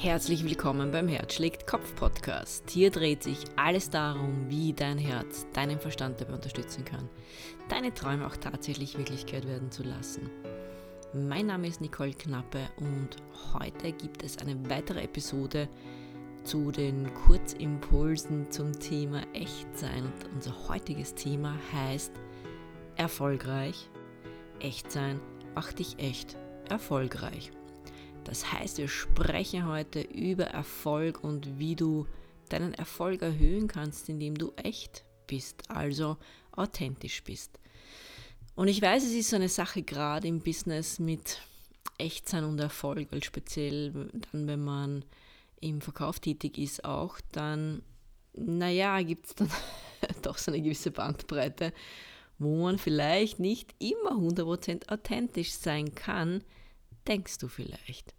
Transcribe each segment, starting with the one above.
Herzlich willkommen beim Herzschlägt Kopf Podcast. Hier dreht sich alles darum, wie dein Herz deinen Verstand dabei unterstützen kann, deine Träume auch tatsächlich Wirklichkeit werden zu lassen. Mein Name ist Nicole Knappe und heute gibt es eine weitere Episode zu den Kurzimpulsen zum Thema Echtsein. Und unser heutiges Thema heißt Erfolgreich. Echtsein macht dich echt erfolgreich. Das heißt, wir sprechen heute über Erfolg und wie du deinen Erfolg erhöhen kannst, indem du echt bist, also authentisch bist. Und ich weiß, es ist so eine Sache gerade im Business mit Echtsein und Erfolg, weil speziell dann, wenn man im Verkauf tätig ist, auch, dann, naja, gibt es dann doch so eine gewisse Bandbreite, wo man vielleicht nicht immer 100% authentisch sein kann, denkst du vielleicht.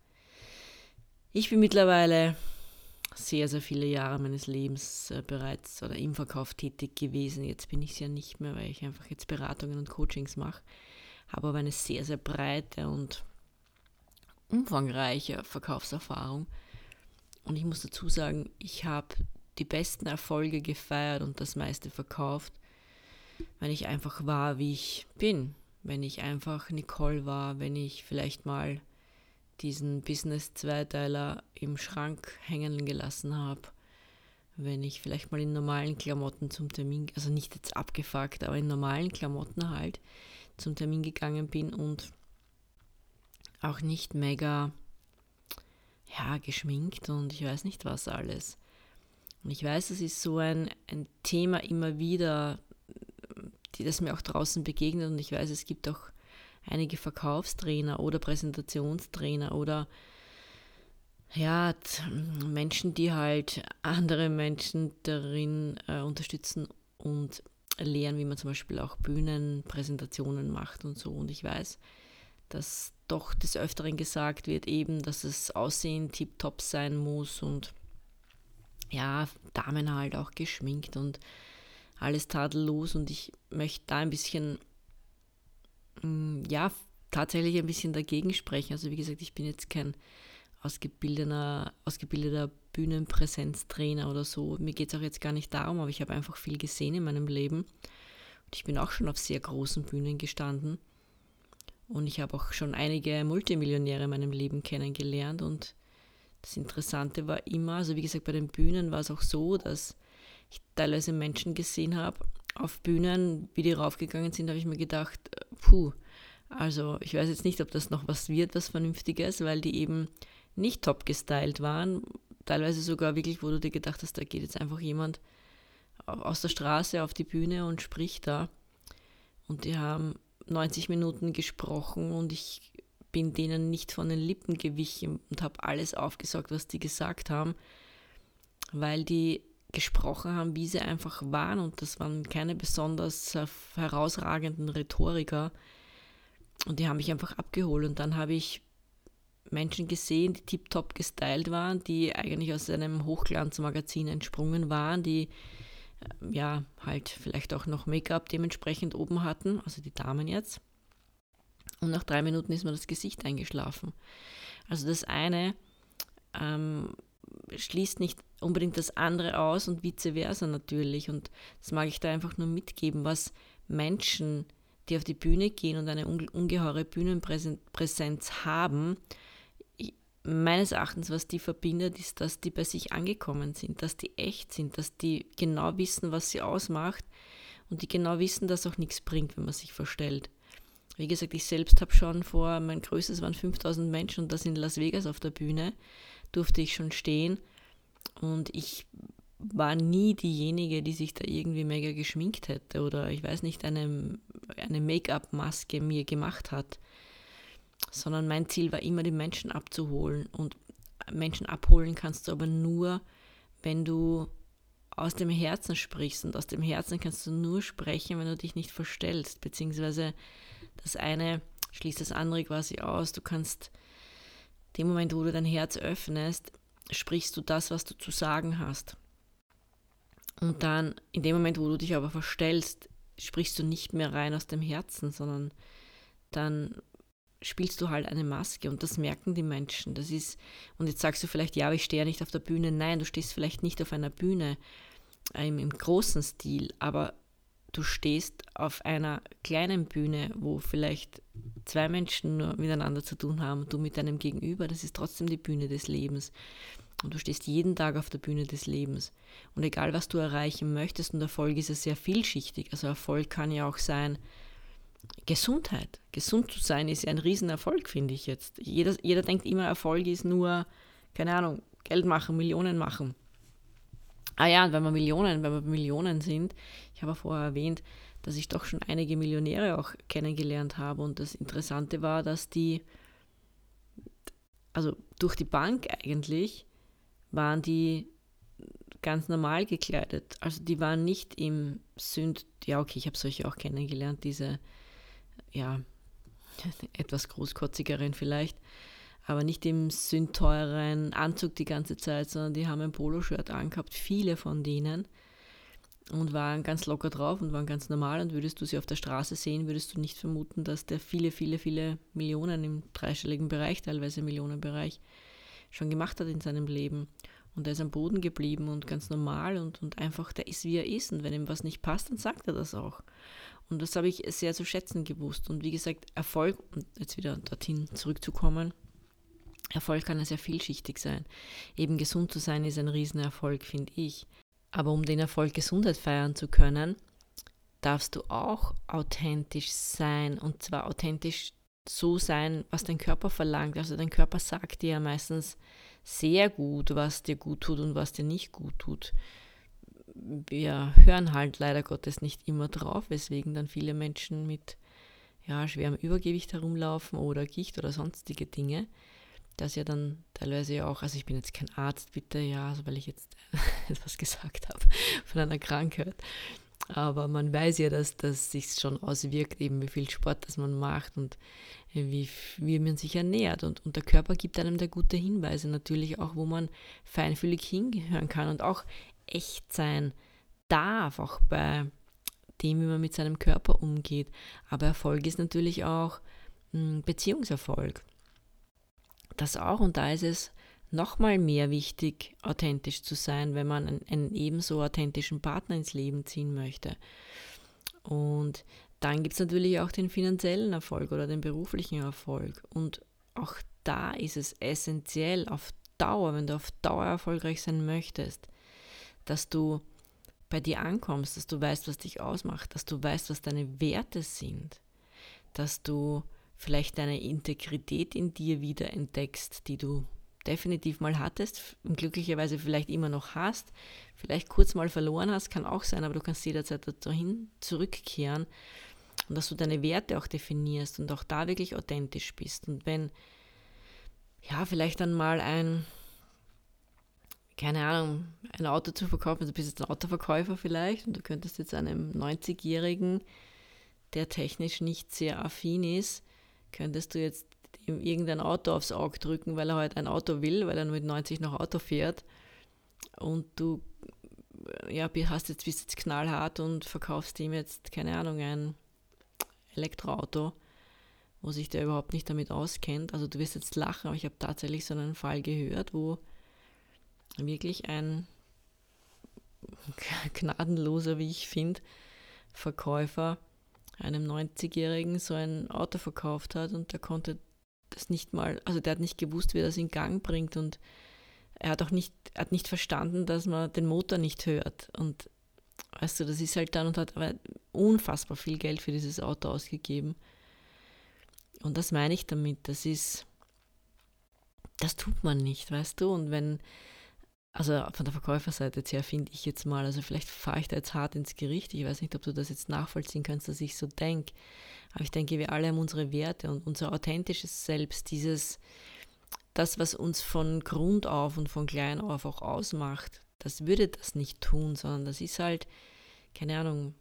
Ich bin mittlerweile sehr, sehr viele Jahre meines Lebens äh, bereits oder im Verkauf tätig gewesen. Jetzt bin ich es ja nicht mehr, weil ich einfach jetzt Beratungen und Coachings mache. Habe aber eine sehr, sehr breite und umfangreiche Verkaufserfahrung. Und ich muss dazu sagen, ich habe die besten Erfolge gefeiert und das meiste verkauft, wenn ich einfach war, wie ich bin. Wenn ich einfach Nicole war, wenn ich vielleicht mal diesen Business-Zweiteiler im Schrank hängen gelassen habe, wenn ich vielleicht mal in normalen Klamotten zum Termin, also nicht jetzt abgefuckt, aber in normalen Klamotten halt zum Termin gegangen bin und auch nicht mega, ja, geschminkt und ich weiß nicht was alles. Und ich weiß, es ist so ein, ein Thema immer wieder, die das mir auch draußen begegnet und ich weiß, es gibt auch einige Verkaufstrainer oder Präsentationstrainer oder ja, Menschen, die halt andere Menschen darin äh, unterstützen und lehren, wie man zum Beispiel auch Bühnenpräsentationen macht und so. Und ich weiß, dass doch des Öfteren gesagt wird, eben, dass das Aussehen tiptop sein muss und ja, Damen halt auch geschminkt und alles tadellos. Und ich möchte da ein bisschen Mm, ja, tatsächlich ein bisschen dagegen sprechen. Also wie gesagt, ich bin jetzt kein ausgebildeter, ausgebildeter Bühnenpräsenztrainer oder so. Mir geht es auch jetzt gar nicht darum, aber ich habe einfach viel gesehen in meinem Leben. Und ich bin auch schon auf sehr großen Bühnen gestanden. Und ich habe auch schon einige Multimillionäre in meinem Leben kennengelernt. Und das Interessante war immer, also wie gesagt, bei den Bühnen war es auch so, dass ich teilweise Menschen gesehen habe auf Bühnen, wie die raufgegangen sind, habe ich mir gedacht, puh, also ich weiß jetzt nicht, ob das noch was wird, was Vernünftiges, weil die eben nicht top gestylt waren. Teilweise sogar wirklich, wo du dir gedacht hast, da geht jetzt einfach jemand aus der Straße auf die Bühne und spricht da. Und die haben 90 Minuten gesprochen und ich bin denen nicht von den Lippen gewichen und habe alles aufgesaugt, was die gesagt haben, weil die gesprochen haben, wie sie einfach waren. Und das waren keine besonders herausragenden Rhetoriker. Und die haben mich einfach abgeholt. Und dann habe ich Menschen gesehen, die tiptop gestylt waren, die eigentlich aus einem Hochglanzmagazin entsprungen waren, die äh, ja halt vielleicht auch noch Make-up dementsprechend oben hatten, also die Damen jetzt. Und nach drei Minuten ist mir das Gesicht eingeschlafen. Also das eine ähm, schließt nicht unbedingt das andere aus und vice versa natürlich. Und das mag ich da einfach nur mitgeben, was Menschen, die auf die Bühne gehen und eine ungeheure Bühnenpräsenz haben, meines Erachtens, was die verbindet, ist, dass die bei sich angekommen sind, dass die echt sind, dass die genau wissen, was sie ausmacht und die genau wissen, dass auch nichts bringt, wenn man sich verstellt. Wie gesagt, ich selbst habe schon vor, mein größtes waren 5000 Menschen und das in Las Vegas auf der Bühne durfte ich schon stehen. Und ich war nie diejenige, die sich da irgendwie mega geschminkt hätte oder ich weiß nicht, eine, eine Make-up-Maske mir gemacht hat. Sondern mein Ziel war immer, die Menschen abzuholen. Und Menschen abholen kannst du aber nur, wenn du aus dem Herzen sprichst. Und aus dem Herzen kannst du nur sprechen, wenn du dich nicht verstellst. Beziehungsweise das eine schließt das andere quasi aus. Du kannst dem Moment, wo du dein Herz öffnest, sprichst du das, was du zu sagen hast. Und dann, in dem Moment, wo du dich aber verstellst, sprichst du nicht mehr rein aus dem Herzen, sondern dann spielst du halt eine Maske und das merken die Menschen. Das ist, und jetzt sagst du vielleicht, ja, aber ich stehe ja nicht auf der Bühne. Nein, du stehst vielleicht nicht auf einer Bühne im, im großen Stil, aber du stehst auf einer kleinen Bühne, wo vielleicht zwei Menschen nur miteinander zu tun haben, du mit deinem Gegenüber, das ist trotzdem die Bühne des Lebens. Und du stehst jeden Tag auf der Bühne des Lebens. Und egal, was du erreichen möchtest, und Erfolg ist ja sehr vielschichtig. Also Erfolg kann ja auch sein, Gesundheit. Gesund zu sein ist ja ein Riesenerfolg, finde ich jetzt. Jeder, jeder denkt immer, Erfolg ist nur, keine Ahnung, Geld machen, Millionen machen. Ah ja, wenn wir Millionen, wenn wir Millionen sind, ich habe vorher erwähnt, dass ich doch schon einige Millionäre auch kennengelernt habe und das Interessante war, dass die, also durch die Bank eigentlich, waren die ganz normal gekleidet. Also die waren nicht im Sünd, ja okay, ich habe solche auch kennengelernt, diese, ja, etwas großkotzigeren vielleicht, aber nicht im sündteuren Anzug die ganze Zeit, sondern die haben ein Poloshirt angehabt, viele von denen und waren ganz locker drauf und waren ganz normal und würdest du sie auf der Straße sehen, würdest du nicht vermuten, dass der viele, viele, viele Millionen im dreistelligen Bereich, teilweise Millionenbereich, schon gemacht hat in seinem Leben. Und er ist am Boden geblieben und ganz normal und, und einfach, der ist wie er ist. Und wenn ihm was nicht passt, dann sagt er das auch. Und das habe ich sehr zu schätzen gewusst. Und wie gesagt, Erfolg, um jetzt wieder dorthin zurückzukommen, Erfolg kann ja sehr vielschichtig sein. Eben gesund zu sein ist ein Riesenerfolg, finde ich. Aber um den Erfolg Gesundheit feiern zu können, darfst du auch authentisch sein. Und zwar authentisch so sein, was dein Körper verlangt. Also dein Körper sagt dir ja meistens sehr gut, was dir gut tut und was dir nicht gut tut. Wir hören halt leider Gottes nicht immer drauf, weswegen dann viele Menschen mit ja, schwerem Übergewicht herumlaufen oder Gicht oder sonstige Dinge das ja dann teilweise auch, also ich bin jetzt kein Arzt, bitte, ja, also weil ich jetzt etwas gesagt habe von einer Krankheit. Aber man weiß ja, dass das sich schon auswirkt, eben wie viel Sport das man macht und wie, wie man sich ernährt. Und, und der Körper gibt einem da gute Hinweise natürlich auch, wo man feinfühlig hinhören kann und auch echt sein darf, auch bei dem, wie man mit seinem Körper umgeht. Aber Erfolg ist natürlich auch hm, Beziehungserfolg das auch und da ist es nochmal mehr wichtig, authentisch zu sein, wenn man einen, einen ebenso authentischen Partner ins Leben ziehen möchte. Und dann gibt es natürlich auch den finanziellen Erfolg oder den beruflichen Erfolg. Und auch da ist es essentiell auf Dauer, wenn du auf Dauer erfolgreich sein möchtest, dass du bei dir ankommst, dass du weißt, was dich ausmacht, dass du weißt, was deine Werte sind, dass du vielleicht deine Integrität in dir wieder entdeckst, die du definitiv mal hattest und glücklicherweise vielleicht immer noch hast, vielleicht kurz mal verloren hast, kann auch sein, aber du kannst jederzeit dahin zurückkehren und dass du deine Werte auch definierst und auch da wirklich authentisch bist. Und wenn, ja, vielleicht dann mal ein, keine Ahnung, ein Auto zu verkaufen, also du bist jetzt ein Autoverkäufer vielleicht und du könntest jetzt einem 90-Jährigen, der technisch nicht sehr affin ist, könntest du jetzt ihm irgendein Auto aufs Auge drücken, weil er halt ein Auto will, weil er nur mit 90 noch Auto fährt und du ja, hast jetzt, bist jetzt knallhart und verkaufst ihm jetzt, keine Ahnung, ein Elektroauto, wo sich der überhaupt nicht damit auskennt. Also du wirst jetzt lachen, aber ich habe tatsächlich so einen Fall gehört, wo wirklich ein gnadenloser, wie ich finde, Verkäufer einem 90-Jährigen so ein Auto verkauft hat und der konnte das nicht mal, also der hat nicht gewusst, wie das in Gang bringt und er hat auch nicht, hat nicht verstanden, dass man den Motor nicht hört. Und weißt du, das ist halt dann und hat aber unfassbar viel Geld für dieses Auto ausgegeben. Und das meine ich damit, das ist, das tut man nicht, weißt du? Und wenn, also von der Verkäuferseite her finde ich jetzt mal, also vielleicht fahre ich da jetzt hart ins Gericht. Ich weiß nicht, ob du das jetzt nachvollziehen kannst, dass ich so denke. Aber ich denke, wir alle haben unsere Werte und unser authentisches Selbst, dieses, das, was uns von Grund auf und von klein auf auch ausmacht, das würde das nicht tun, sondern das ist halt, keine Ahnung,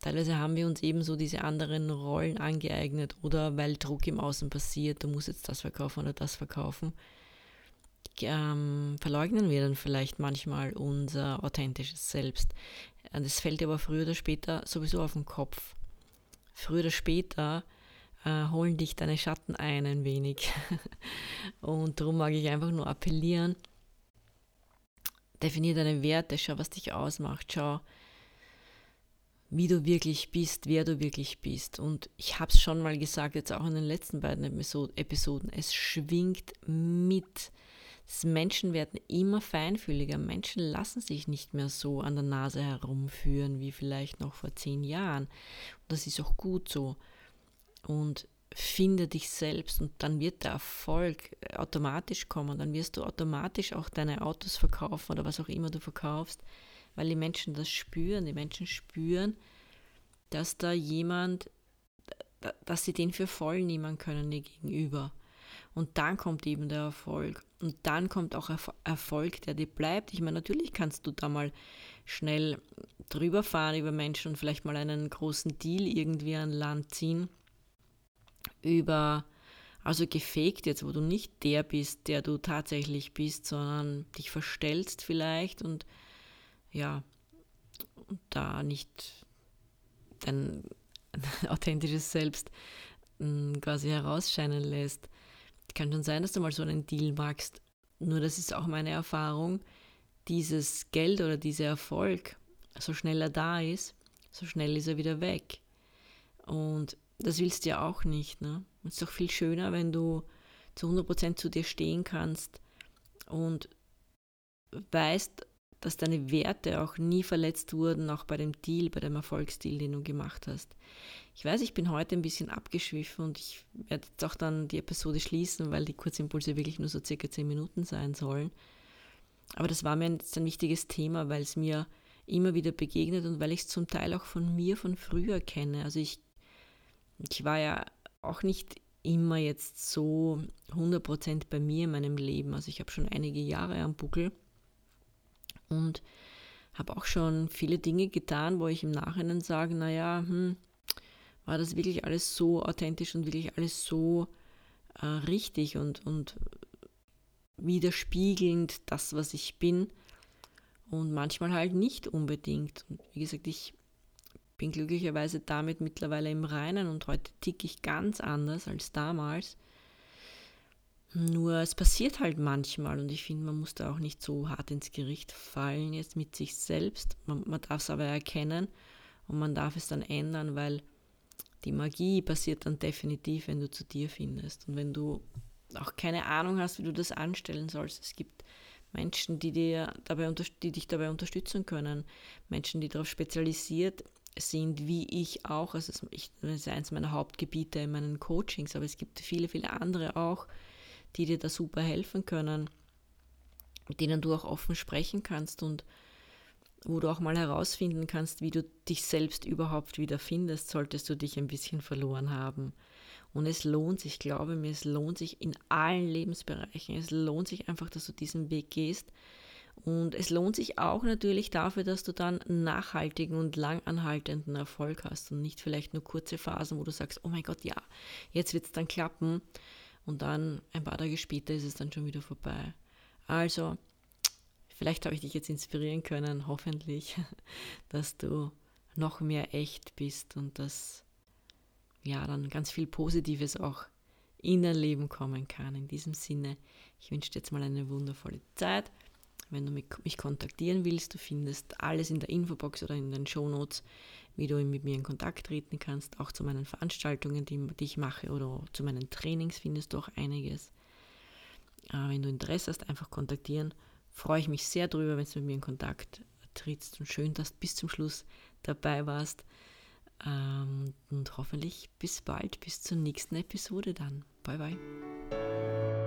teilweise haben wir uns eben so diese anderen Rollen angeeignet oder weil Druck im Außen passiert, du musst jetzt das verkaufen oder das verkaufen ähm, verleugnen wir dann vielleicht manchmal unser authentisches Selbst. Das fällt aber früher oder später sowieso auf den Kopf. Früher oder später äh, holen dich deine Schatten ein ein wenig. und darum mag ich einfach nur appellieren, definier deine Werte, schau, was dich ausmacht, schau, wie du wirklich bist, wer du wirklich bist. Und ich habe es schon mal gesagt, jetzt auch in den letzten beiden Episoden, es schwingt mit. Menschen werden immer feinfühliger. Menschen lassen sich nicht mehr so an der Nase herumführen wie vielleicht noch vor zehn Jahren. Und das ist auch gut so. Und finde dich selbst und dann wird der Erfolg automatisch kommen. Dann wirst du automatisch auch deine Autos verkaufen oder was auch immer du verkaufst, weil die Menschen das spüren. Die Menschen spüren, dass da jemand, dass sie den für voll nehmen können, ihr Gegenüber. Und dann kommt eben der Erfolg. Und dann kommt auch Erfolg, der dir bleibt. Ich meine, natürlich kannst du da mal schnell drüber fahren über Menschen und vielleicht mal einen großen Deal irgendwie an Land ziehen. Über, also gefaked jetzt, wo du nicht der bist, der du tatsächlich bist, sondern dich verstellst vielleicht und ja, da nicht dein authentisches Selbst hm, quasi herausscheinen lässt. Kann schon sein, dass du mal so einen Deal magst. Nur das ist auch meine Erfahrung, dieses Geld oder dieser Erfolg, so schnell er da ist, so schnell ist er wieder weg. Und das willst du ja auch nicht. Ne? Es ist doch viel schöner, wenn du zu 100% zu dir stehen kannst und weißt, dass deine Werte auch nie verletzt wurden, auch bei dem Deal, bei dem Erfolgsdeal, den du gemacht hast. Ich weiß, ich bin heute ein bisschen abgeschwiffen und ich werde jetzt auch dann die Episode schließen, weil die Kurzimpulse wirklich nur so circa 10 Minuten sein sollen. Aber das war mir jetzt ein wichtiges Thema, weil es mir immer wieder begegnet und weil ich es zum Teil auch von mir von früher kenne. Also ich, ich war ja auch nicht immer jetzt so 100% bei mir in meinem Leben. Also ich habe schon einige Jahre am Buckel und habe auch schon viele Dinge getan, wo ich im Nachhinein sage, naja, hm, war das wirklich alles so authentisch und wirklich alles so äh, richtig und, und widerspiegelnd das, was ich bin. Und manchmal halt nicht unbedingt. Und wie gesagt, ich bin glücklicherweise damit mittlerweile im Reinen und heute ticke ich ganz anders als damals. Nur es passiert halt manchmal und ich finde, man muss da auch nicht so hart ins Gericht fallen jetzt mit sich selbst. Man, man darf es aber erkennen und man darf es dann ändern, weil die Magie passiert dann definitiv, wenn du zu dir findest und wenn du auch keine Ahnung hast, wie du das anstellen sollst. Es gibt Menschen, die, dir dabei, die dich dabei unterstützen können, Menschen, die darauf spezialisiert sind, wie ich auch. Also das ist eines meiner Hauptgebiete in meinen Coachings, aber es gibt viele, viele andere auch, die dir da super helfen können, mit denen du auch offen sprechen kannst und wo du auch mal herausfinden kannst, wie du dich selbst überhaupt wieder findest, solltest du dich ein bisschen verloren haben. Und es lohnt sich, glaube mir, es lohnt sich in allen Lebensbereichen. Es lohnt sich einfach, dass du diesen Weg gehst. Und es lohnt sich auch natürlich dafür, dass du dann nachhaltigen und langanhaltenden Erfolg hast und nicht vielleicht nur kurze Phasen, wo du sagst, oh mein Gott, ja, jetzt wird es dann klappen, und dann ein paar Tage später ist es dann schon wieder vorbei. Also, vielleicht habe ich dich jetzt inspirieren können, hoffentlich, dass du noch mehr echt bist und dass ja dann ganz viel Positives auch in dein Leben kommen kann. In diesem Sinne, ich wünsche dir jetzt mal eine wundervolle Zeit. Wenn du mich kontaktieren willst, du findest alles in der Infobox oder in den Shownotes wie du mit mir in Kontakt treten kannst, auch zu meinen Veranstaltungen, die, die ich mache oder zu meinen Trainings findest du auch einiges. Äh, wenn du Interesse hast, einfach kontaktieren. Freue ich mich sehr drüber, wenn du mit mir in Kontakt trittst und schön, dass du bis zum Schluss dabei warst. Ähm, und hoffentlich bis bald, bis zur nächsten Episode dann. Bye bye.